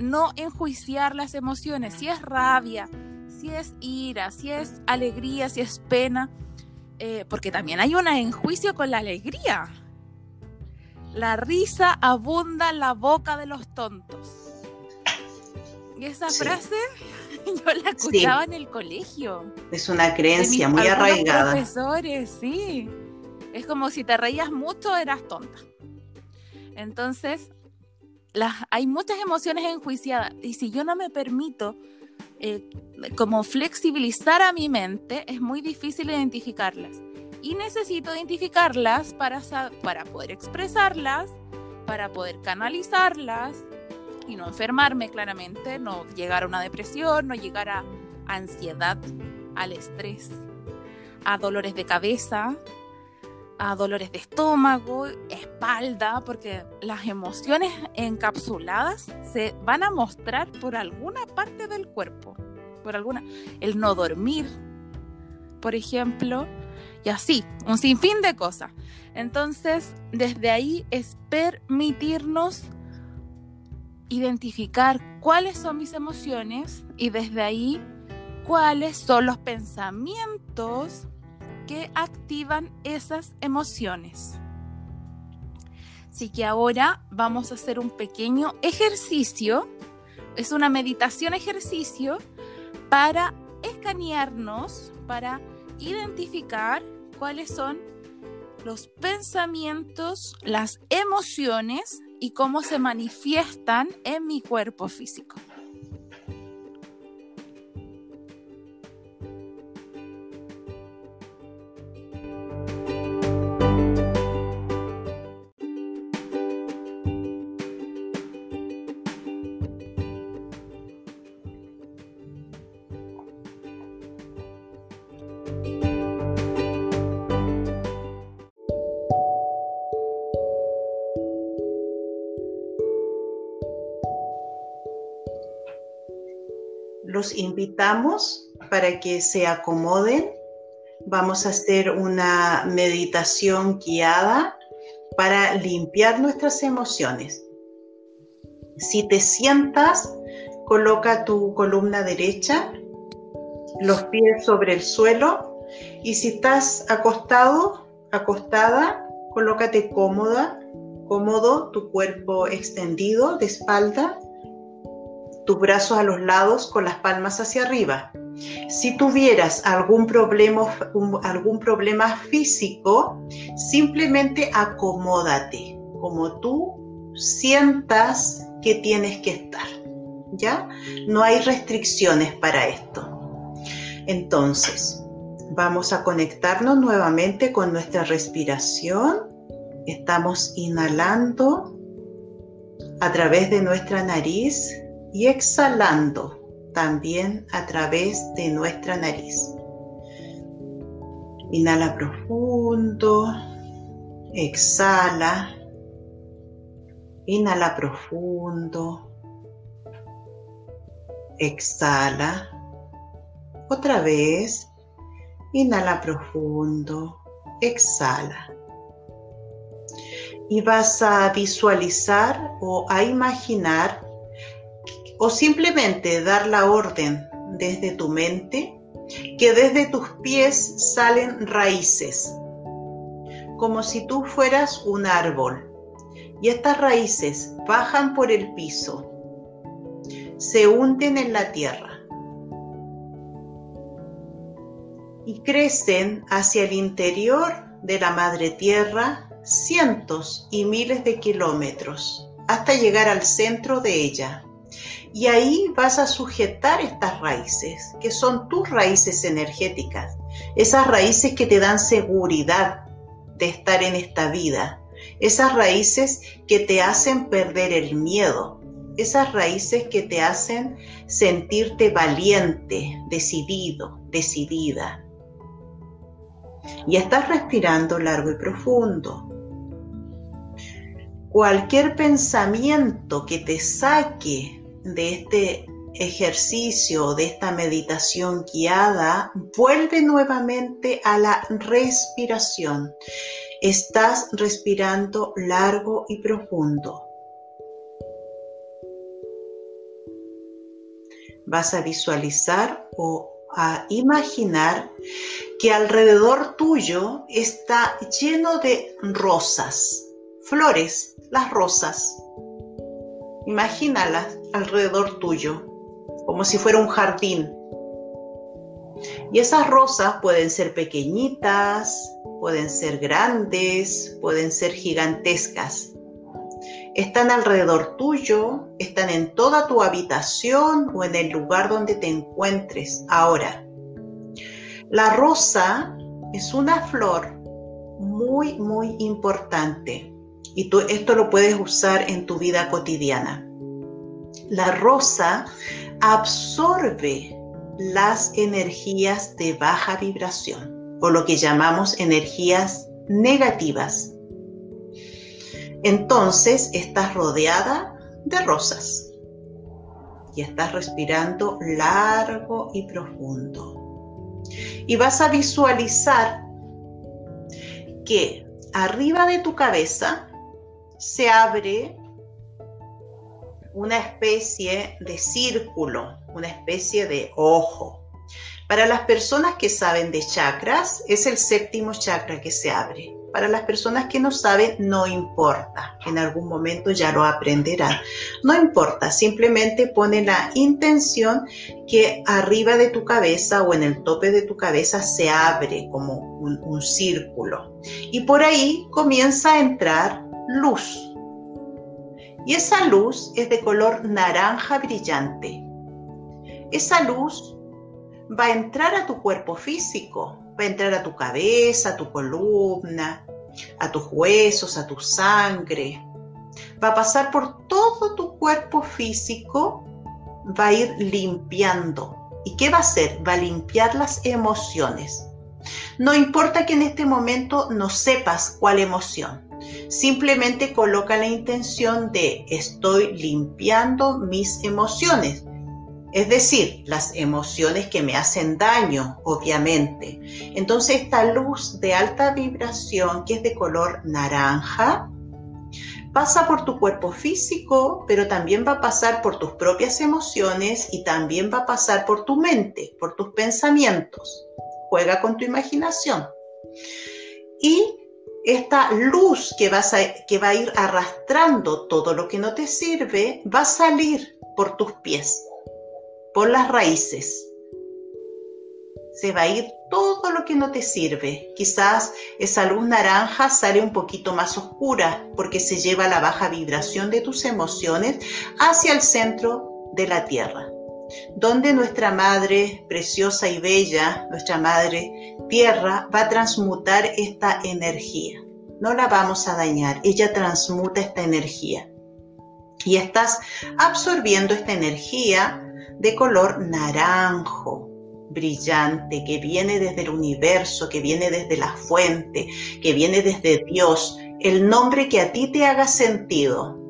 no enjuiciar las emociones, si es rabia, si es ira, si es alegría, si es pena, eh, porque también hay un enjuicio con la alegría. La risa abunda en la boca de los tontos. Y esa frase yo la escuchaba en el colegio. Es una creencia muy arraigada. Profesores, sí. Es como si te reías mucho, eras tonta. Entonces, las, hay muchas emociones enjuiciadas. Y si yo no me permito eh, como flexibilizar a mi mente, es muy difícil identificarlas. Y necesito identificarlas para, para poder expresarlas, para poder canalizarlas y no enfermarme claramente, no llegar a una depresión, no llegar a ansiedad, al estrés, a dolores de cabeza, a dolores de estómago, espalda, porque las emociones encapsuladas se van a mostrar por alguna parte del cuerpo, por alguna, el no dormir, por ejemplo, y así, un sinfín de cosas. Entonces, desde ahí es permitirnos identificar cuáles son mis emociones y desde ahí cuáles son los pensamientos que activan esas emociones. Así que ahora vamos a hacer un pequeño ejercicio, es una meditación ejercicio para escanearnos, para identificar cuáles son los pensamientos, las emociones y cómo se manifiestan en mi cuerpo físico. Los invitamos para que se acomoden. Vamos a hacer una meditación guiada para limpiar nuestras emociones. Si te sientas, coloca tu columna derecha, los pies sobre el suelo y si estás acostado, acostada, colócate cómoda, cómodo, tu cuerpo extendido de espalda tus brazos a los lados con las palmas hacia arriba. Si tuvieras algún problema, algún problema físico, simplemente acomódate como tú sientas que tienes que estar. ¿Ya? No hay restricciones para esto. Entonces, vamos a conectarnos nuevamente con nuestra respiración. Estamos inhalando a través de nuestra nariz y exhalando también a través de nuestra nariz. Inhala profundo, exhala, inhala profundo, exhala, otra vez, inhala profundo, exhala. Y vas a visualizar o a imaginar o simplemente dar la orden desde tu mente que desde tus pies salen raíces, como si tú fueras un árbol. Y estas raíces bajan por el piso, se hunden en la tierra y crecen hacia el interior de la madre tierra cientos y miles de kilómetros hasta llegar al centro de ella. Y ahí vas a sujetar estas raíces, que son tus raíces energéticas, esas raíces que te dan seguridad de estar en esta vida, esas raíces que te hacen perder el miedo, esas raíces que te hacen sentirte valiente, decidido, decidida. Y estás respirando largo y profundo. Cualquier pensamiento que te saque de este ejercicio, de esta meditación guiada, vuelve nuevamente a la respiración. Estás respirando largo y profundo. Vas a visualizar o a imaginar que alrededor tuyo está lleno de rosas, flores, las rosas. Imagínalas alrededor tuyo, como si fuera un jardín. Y esas rosas pueden ser pequeñitas, pueden ser grandes, pueden ser gigantescas. están alrededor tuyo, están en toda tu habitación o en el lugar donde te encuentres ahora. La rosa es una flor muy, muy importante y tú esto lo puedes usar en tu vida cotidiana. La rosa absorbe las energías de baja vibración o lo que llamamos energías negativas. Entonces estás rodeada de rosas y estás respirando largo y profundo. Y vas a visualizar que arriba de tu cabeza se abre una especie de círculo, una especie de ojo. Para las personas que saben de chakras, es el séptimo chakra que se abre. Para las personas que no saben, no importa. En algún momento ya lo aprenderán. No importa, simplemente pone la intención que arriba de tu cabeza o en el tope de tu cabeza se abre como un, un círculo. Y por ahí comienza a entrar luz. Y esa luz es de color naranja brillante. Esa luz va a entrar a tu cuerpo físico, va a entrar a tu cabeza, a tu columna, a tus huesos, a tu sangre. Va a pasar por todo tu cuerpo físico, va a ir limpiando. ¿Y qué va a hacer? Va a limpiar las emociones. No importa que en este momento no sepas cuál emoción. Simplemente coloca la intención de estoy limpiando mis emociones. Es decir, las emociones que me hacen daño, obviamente. Entonces esta luz de alta vibración, que es de color naranja, pasa por tu cuerpo físico, pero también va a pasar por tus propias emociones y también va a pasar por tu mente, por tus pensamientos. Juega con tu imaginación. Y esta luz que, vas que va a ir arrastrando todo lo que no te sirve, va a salir por tus pies por las raíces. Se va a ir todo lo que no te sirve. Quizás esa luz naranja sale un poquito más oscura porque se lleva la baja vibración de tus emociones hacia el centro de la tierra, donde nuestra madre preciosa y bella, nuestra madre tierra, va a transmutar esta energía. No la vamos a dañar, ella transmuta esta energía. Y estás absorbiendo esta energía de color naranjo, brillante, que viene desde el universo, que viene desde la fuente, que viene desde Dios, el nombre que a ti te haga sentido.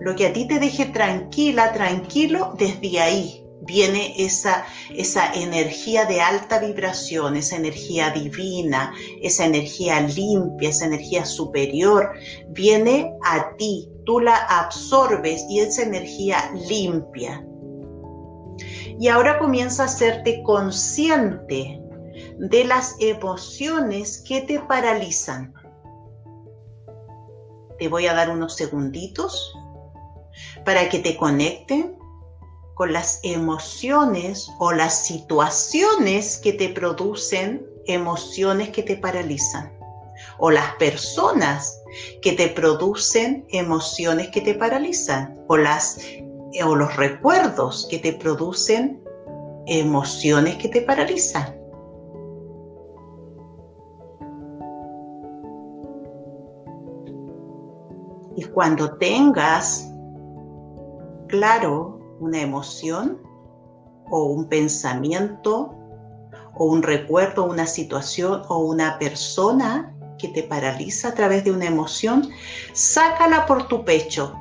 Lo que a ti te deje tranquila, tranquilo, desde ahí viene esa, esa energía de alta vibración, esa energía divina, esa energía limpia, esa energía superior, viene a ti, tú la absorbes y esa energía limpia. Y ahora comienza a hacerte consciente de las emociones que te paralizan. Te voy a dar unos segunditos para que te conecten con las emociones o las situaciones que te producen emociones que te paralizan o las personas que te producen emociones que te paralizan o las o los recuerdos que te producen emociones que te paralizan. Y cuando tengas claro una emoción o un pensamiento o un recuerdo, una situación o una persona que te paraliza a través de una emoción, sácala por tu pecho.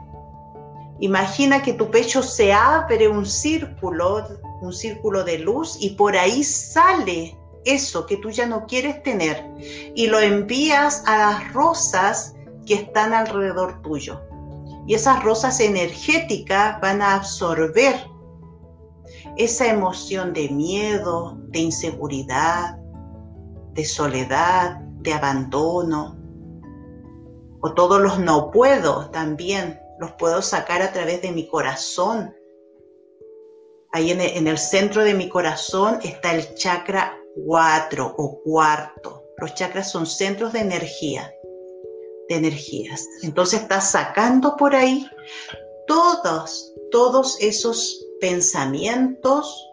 Imagina que tu pecho se abre un círculo, un círculo de luz y por ahí sale eso que tú ya no quieres tener y lo envías a las rosas que están alrededor tuyo y esas rosas energéticas van a absorber esa emoción de miedo, de inseguridad, de soledad, de abandono, o todos los no puedo también, los puedo sacar a través de mi corazón. Ahí en el, en el centro de mi corazón está el chakra 4 o cuarto. Los chakras son centros de energía energías. Entonces estás sacando por ahí todos, todos esos pensamientos,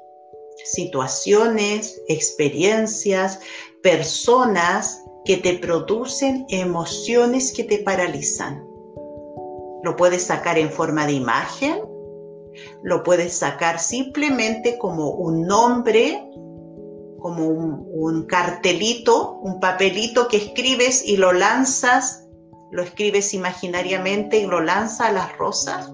situaciones, experiencias, personas que te producen emociones que te paralizan. Lo puedes sacar en forma de imagen, lo puedes sacar simplemente como un nombre, como un, cartelito, un papelito que escribes y lo lanzas, lo escribes imaginariamente y lo lanzas a las rosas.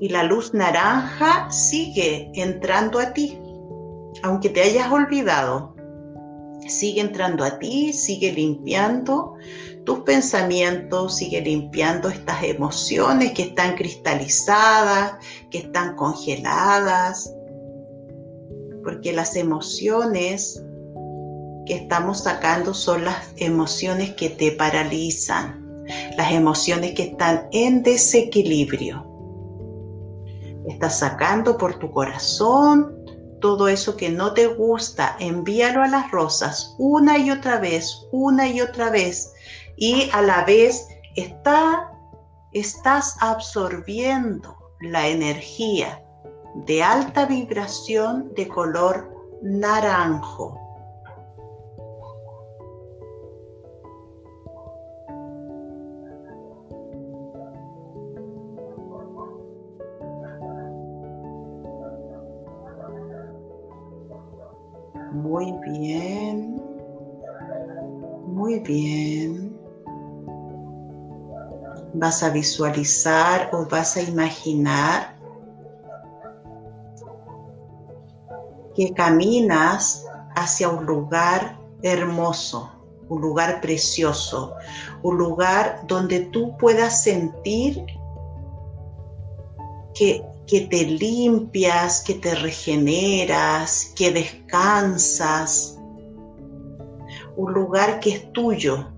Y la luz naranja sigue entrando a ti, aunque te hayas olvidado. Sigue entrando a ti, sigue limpiando tus pensamientos, sigue limpiando estas emociones que están cristalizadas, que están congeladas, porque las emociones estamos sacando son las emociones que te paralizan, las emociones que están en desequilibrio. Estás sacando por tu corazón todo eso que no te gusta, envíalo a las rosas una y otra vez, una y otra vez, y a la vez está, estás absorbiendo la energía de alta vibración de color naranjo. Muy bien, muy bien. Vas a visualizar o vas a imaginar que caminas hacia un lugar hermoso, un lugar precioso, un lugar donde tú puedas sentir que, que te limpias, que te regeneras, que descansas. Un lugar que es tuyo,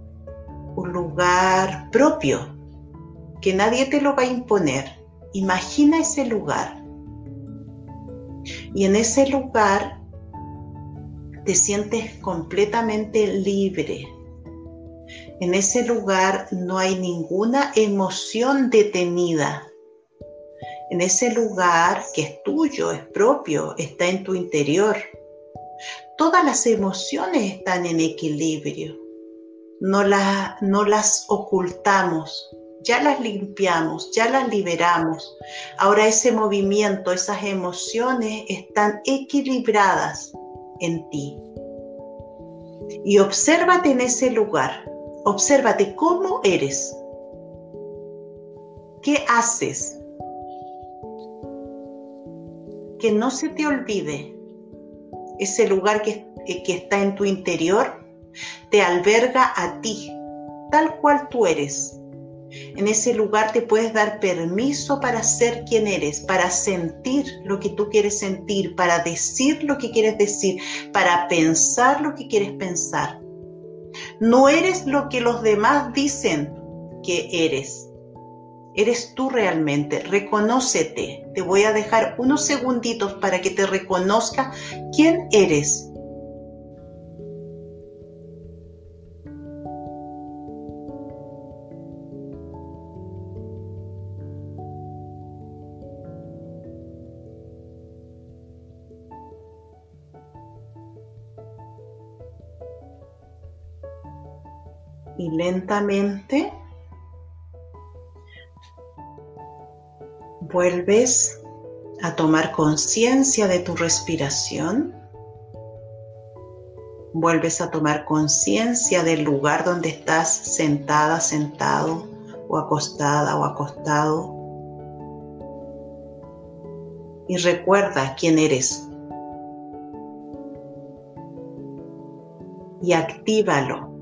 un lugar propio, que nadie te lo va a imponer. Imagina ese lugar y en ese lugar te sientes completamente libre. En ese lugar no hay ninguna emoción detenida. En ese lugar que es tuyo, es propio, está en tu interior. Todas las emociones están en equilibrio. No, no las ocultamos, ya las limpiamos, ya las liberamos. Ahora ese movimiento, esas emociones están equilibradas en ti. Y obsérvate en ese lugar, obsérvate cómo eres, qué haces, que no se te olvide ese lugar que, que está en tu interior, te alberga a ti, tal cual tú eres en ese lugar te puedes dar permiso para ser quien eres, para sentir lo que tú quieres sentir, para decir lo que quieres decir, para pensar lo que quieres pensar. No eres lo que los demás dicen que eres. Eres tú realmente, reconócete. Te voy a dejar unos segunditos para que te reconozca quién eres y lentamente vuelves a tomar conciencia de tu respiración. Vuelves a tomar conciencia del lugar donde estás sentada, sentado o acostada o acostado. Y recuerda quién eres. Y actívalo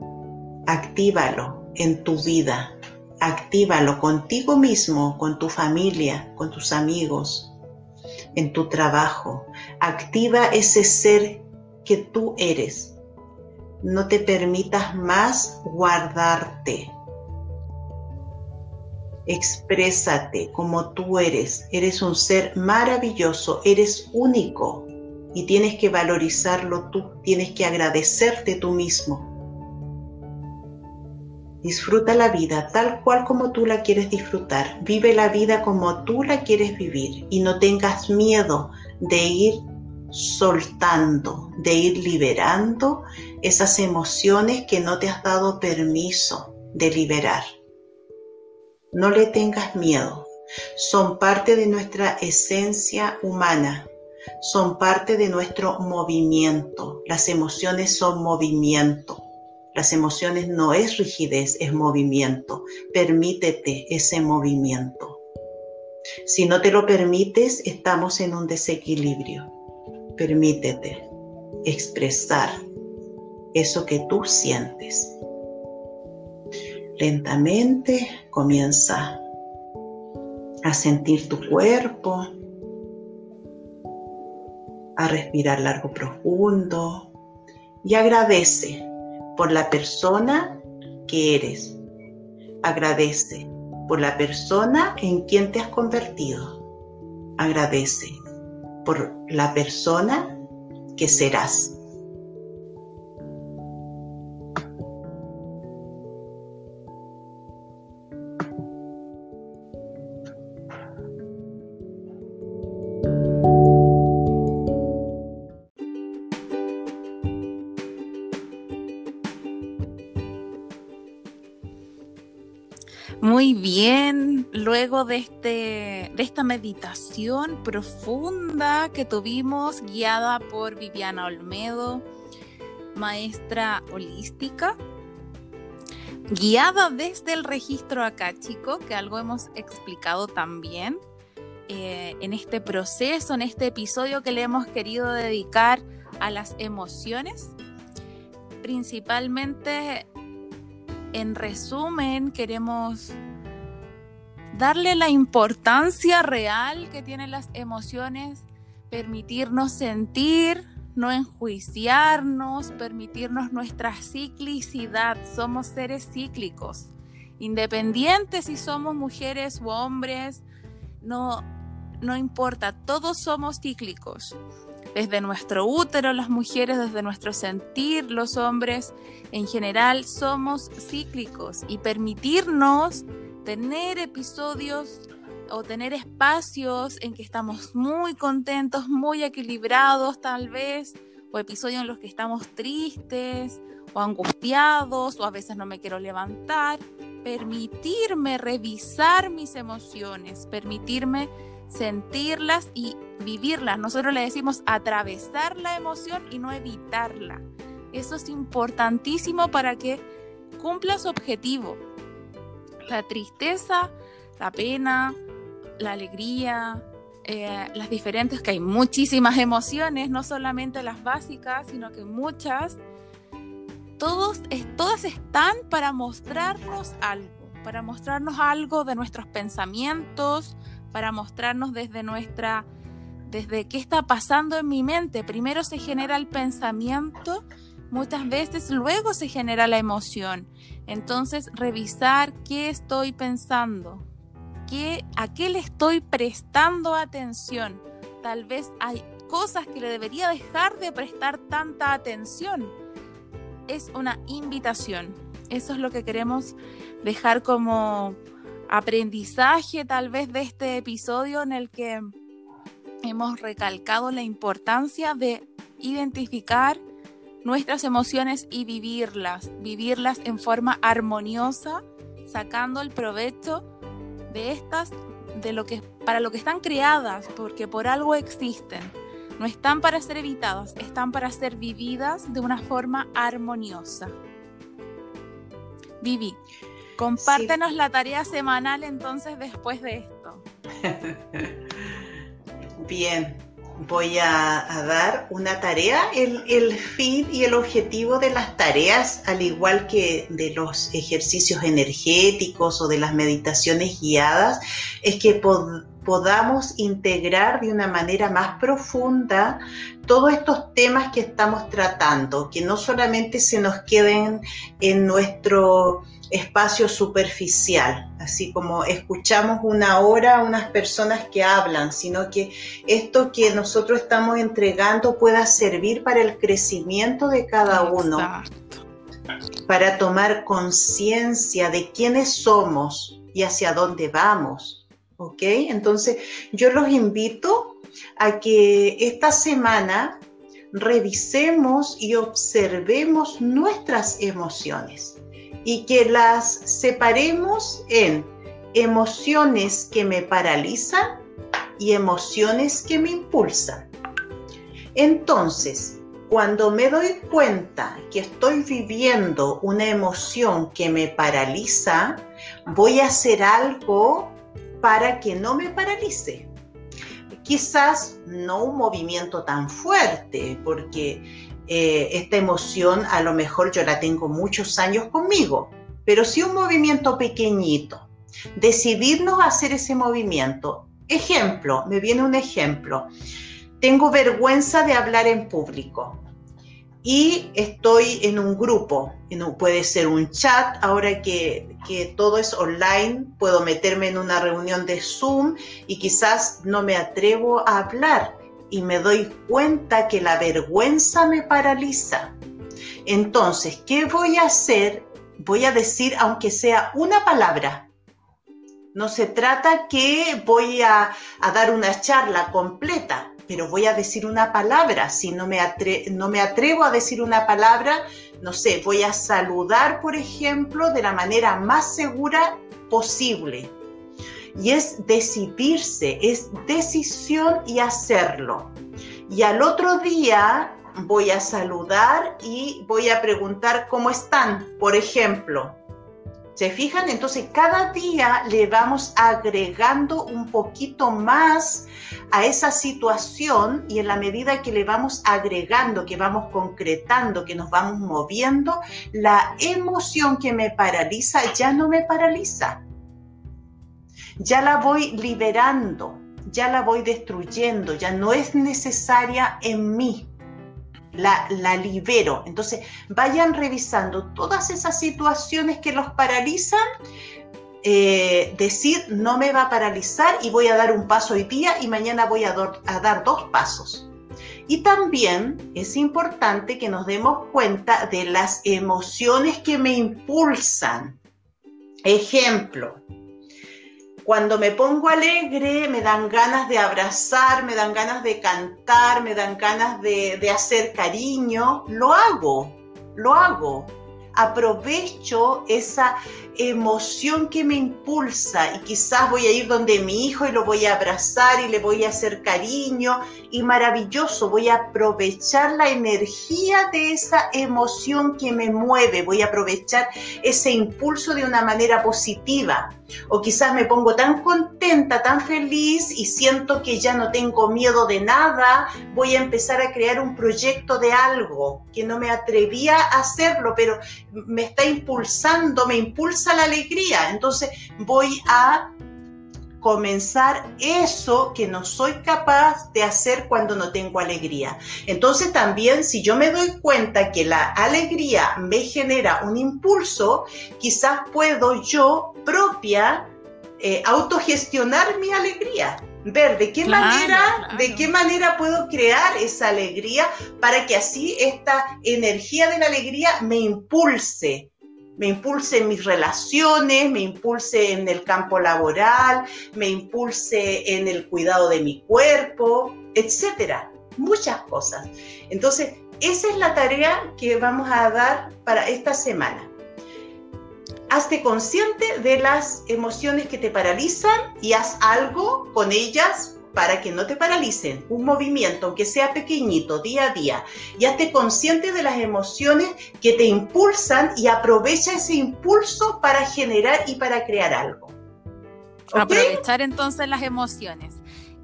actívalo en tu vida, actívalo contigo mismo, con tu familia, con tus amigos, en tu trabajo. Activa ese ser que tú eres. No te permitas más guardarte. Exprésate como tú eres. Eres un ser maravilloso, eres único y tienes que valorizarlo tú, tienes que agradecerte tú mismo Disfruta la vida tal cual como tú la quieres disfrutar. Vive la vida como tú la quieres vivir y no tengas miedo de ir soltando, de ir liberando esas emociones que no te has dado permiso de liberar. No le tengas miedo. Son parte de nuestra esencia humana. Son parte de nuestro movimiento. Las emociones son movimiento. Las emociones no es rigidez, es movimiento. Permítete ese movimiento. Si no te lo permites, estamos en un desequilibrio. Permítete expresar eso que tú sientes. Lentamente comienza a sentir tu cuerpo, a respirar largo profundo y agradece por la persona que eres. Agradece por la persona en quien te has convertido. Agradece por la persona que serás. De, este, de esta meditación profunda que tuvimos guiada por Viviana Olmedo, maestra holística, guiada desde el registro acáchico, que algo hemos explicado también eh, en este proceso, en este episodio que le hemos querido dedicar a las emociones, principalmente en resumen, queremos darle la importancia real que tienen las emociones, permitirnos sentir, no enjuiciarnos, permitirnos nuestra ciclicidad. Somos seres cíclicos, independientes si somos mujeres u hombres, no, no importa, todos somos cíclicos desde nuestro útero, las mujeres, desde nuestro sentir, los hombres en general, somos cíclicos y permitirnos tener episodios o tener espacios en que estamos muy contentos, muy equilibrados tal vez, o episodios en los que estamos tristes o angustiados o a veces no me quiero levantar, permitirme revisar mis emociones, permitirme sentirlas y vivirlas. Nosotros le decimos atravesar la emoción y no evitarla. Eso es importantísimo para que cumpla su objetivo. La tristeza, la pena, la alegría, eh, las diferentes, que hay muchísimas emociones, no solamente las básicas, sino que muchas, todos, todas están para mostrarnos algo, para mostrarnos algo de nuestros pensamientos, para mostrarnos desde nuestra, desde qué está pasando en mi mente. Primero se genera el pensamiento, muchas veces luego se genera la emoción. Entonces, revisar qué estoy pensando, qué, a qué le estoy prestando atención. Tal vez hay cosas que le debería dejar de prestar tanta atención. Es una invitación. Eso es lo que queremos dejar como aprendizaje tal vez de este episodio en el que hemos recalcado la importancia de identificar nuestras emociones y vivirlas, vivirlas en forma armoniosa, sacando el provecho de estas de lo que para lo que están creadas, porque por algo existen. No están para ser evitadas, están para ser vividas de una forma armoniosa. Vivi, Compártenos la tarea semanal entonces después de esto. Bien, voy a, dar una tarea. El, el, fin y el objetivo de las tareas, al igual que de los ejercicios energéticos o de las meditaciones guiadas, es que podamos integrar de una manera más profunda todos estos temas que estamos tratando, que no solamente se nos queden en nuestro espacio superficial, así como escuchamos una hora a unas personas que hablan, sino que esto que nosotros estamos entregando pueda servir para el crecimiento de cada uno. para tomar conciencia de quiénes somos y hacia dónde vamos. ¿Ok? Entonces, yo los invito a que esta semana revisemos y observemos nuestras emociones y que las separemos en emociones que me paralizan y emociones que me impulsan. Entonces, cuando me doy cuenta que estoy viviendo una emoción que me paraliza, voy a hacer algo para que no me paralice. Quizás no un movimiento tan fuerte, porque eh, esta emoción a lo mejor yo la tengo muchos años conmigo, pero sí un movimiento pequeñito. Decidirnos a hacer ese movimiento. Ejemplo, me viene un ejemplo tengo vergüenza de hablar en público y estoy en un grupo, puede ser un chat, ahora que, que, todo es online, puedo meterme en una reunión de Zoom y quizás no me atrevo a hablar y me doy cuenta que la vergüenza me paraliza. Entonces, ¿qué voy a hacer? Voy a decir, aunque sea una palabra, no se trata que voy a, a, dar una charla completa pero voy a decir una palabra. Si no me, no me atrevo a decir una palabra, no sé, voy a saludar, por ejemplo, de la manera más segura posible. Y es decidirse, es decisión y hacerlo. Y al otro día voy a saludar y voy a preguntar cómo están, por ejemplo. ¿Se fijan? Entonces cada día le vamos agregando un poquito más a esa situación y en la medida que le vamos agregando, que vamos concretando, que nos vamos moviendo, la emoción que me paraliza ya no me paraliza. Ya la voy liberando, ya la voy destruyendo, ya no es necesaria en mí la, libero. Entonces, vayan revisando todas esas situaciones que los paralizan. Eh, decir no me va a paralizar y voy a dar un paso hoy día y mañana voy a dar dos pasos. Y también es importante que nos demos cuenta de las emociones que me impulsan. Ejemplo, cuando me pongo alegre, me dan ganas de abrazar, me dan ganas de cantar, me dan ganas de, hacer cariño. Lo hago, lo hago. Aprovecho esa emoción que me impulsa y quizás voy a ir donde mi hijo y lo voy a abrazar y le voy a hacer cariño y maravilloso, voy a aprovechar la energía de esa emoción que me mueve, voy a aprovechar ese impulso de una manera positiva. O quizás me pongo tan contenta, tan feliz y siento que ya no tengo miedo de nada, voy a empezar a crear un proyecto de algo que no me atrevía a hacerlo, pero me está impulsando, me impulsa la alegría. Entonces voy a comenzar eso que no soy capaz de hacer cuando no tengo alegría. Entonces también si yo me doy cuenta que la alegría me genera un impulso, quizás puedo yo propia eh, autogestionar mi alegría. Ver de qué manera, de qué manera puedo crear esa alegría para que así esta energía de la alegría me impulse, me impulse en mis relaciones, me impulse en el campo laboral, me impulse en el cuidado de mi cuerpo, etcétera, muchas cosas. Entonces, esa es la tarea que vamos a dar para esta semana. Hazte consciente de las emociones que te paralizan y haz algo con ellas para que no te paralicen, un movimiento, aunque sea pequeñito, día a día, y hazte consciente de las emociones que te impulsan y aprovecha ese impulso para generar y para crear algo. Aprovechar entonces las emociones.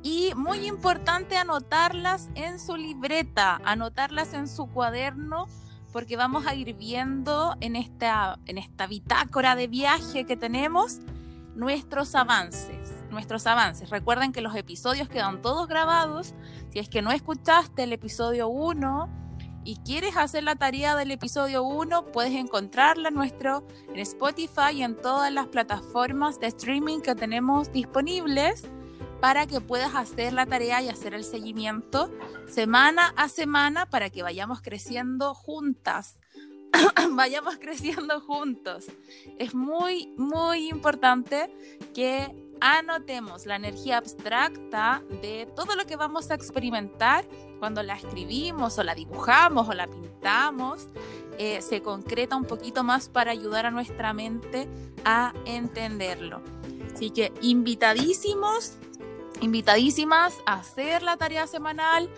Y muy importante anotarlas en su libreta, anotarlas en su cuaderno, porque vamos a ir viendo en esta, en esta bitácora de viaje que tenemos nuestros avances nuestros avances. Recuerden que los episodios quedan todos grabados. Si es que no escuchaste el episodio 1 y quieres hacer la tarea del episodio 1, puedes encontrarla en, nuestro, en Spotify y en todas las plataformas de streaming que tenemos disponibles para que puedas hacer la tarea y hacer el seguimiento semana a semana para que vayamos creciendo juntas vayamos creciendo juntos. Es muy, muy importante que anotemos la energía abstracta de todo lo que vamos a experimentar cuando la escribimos o la dibujamos o la pintamos. Eh, se concreta un poquito más para ayudar a nuestra mente a entenderlo. Así que invitadísimos, invitadísimas a hacer la tarea semanal.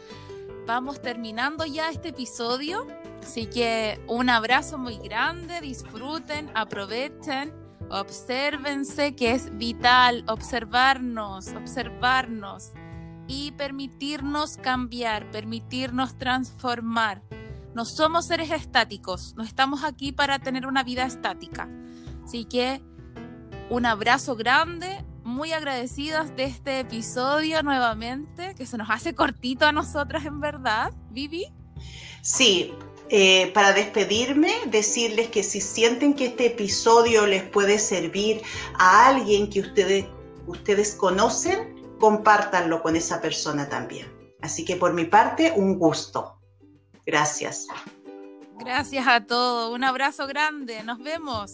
Vamos terminando ya este episodio. Así que un abrazo muy grande, disfruten, aprovechen Obsérvense que es vital observarnos, observarnos y permitirnos cambiar, permitirnos transformar. No somos seres estáticos, no estamos aquí para tener una vida estática. Así que un abrazo grande, muy agradecidas de este episodio nuevamente, que se nos hace cortito a nosotras en verdad, Vivi. Sí, eh, para despedirme, decirles que si sienten que este episodio les puede servir a alguien que ustedes, ustedes conocen, compártanlo con esa persona también. Así que por mi parte, un gusto. Gracias. Gracias a todos. Un abrazo grande. Nos vemos.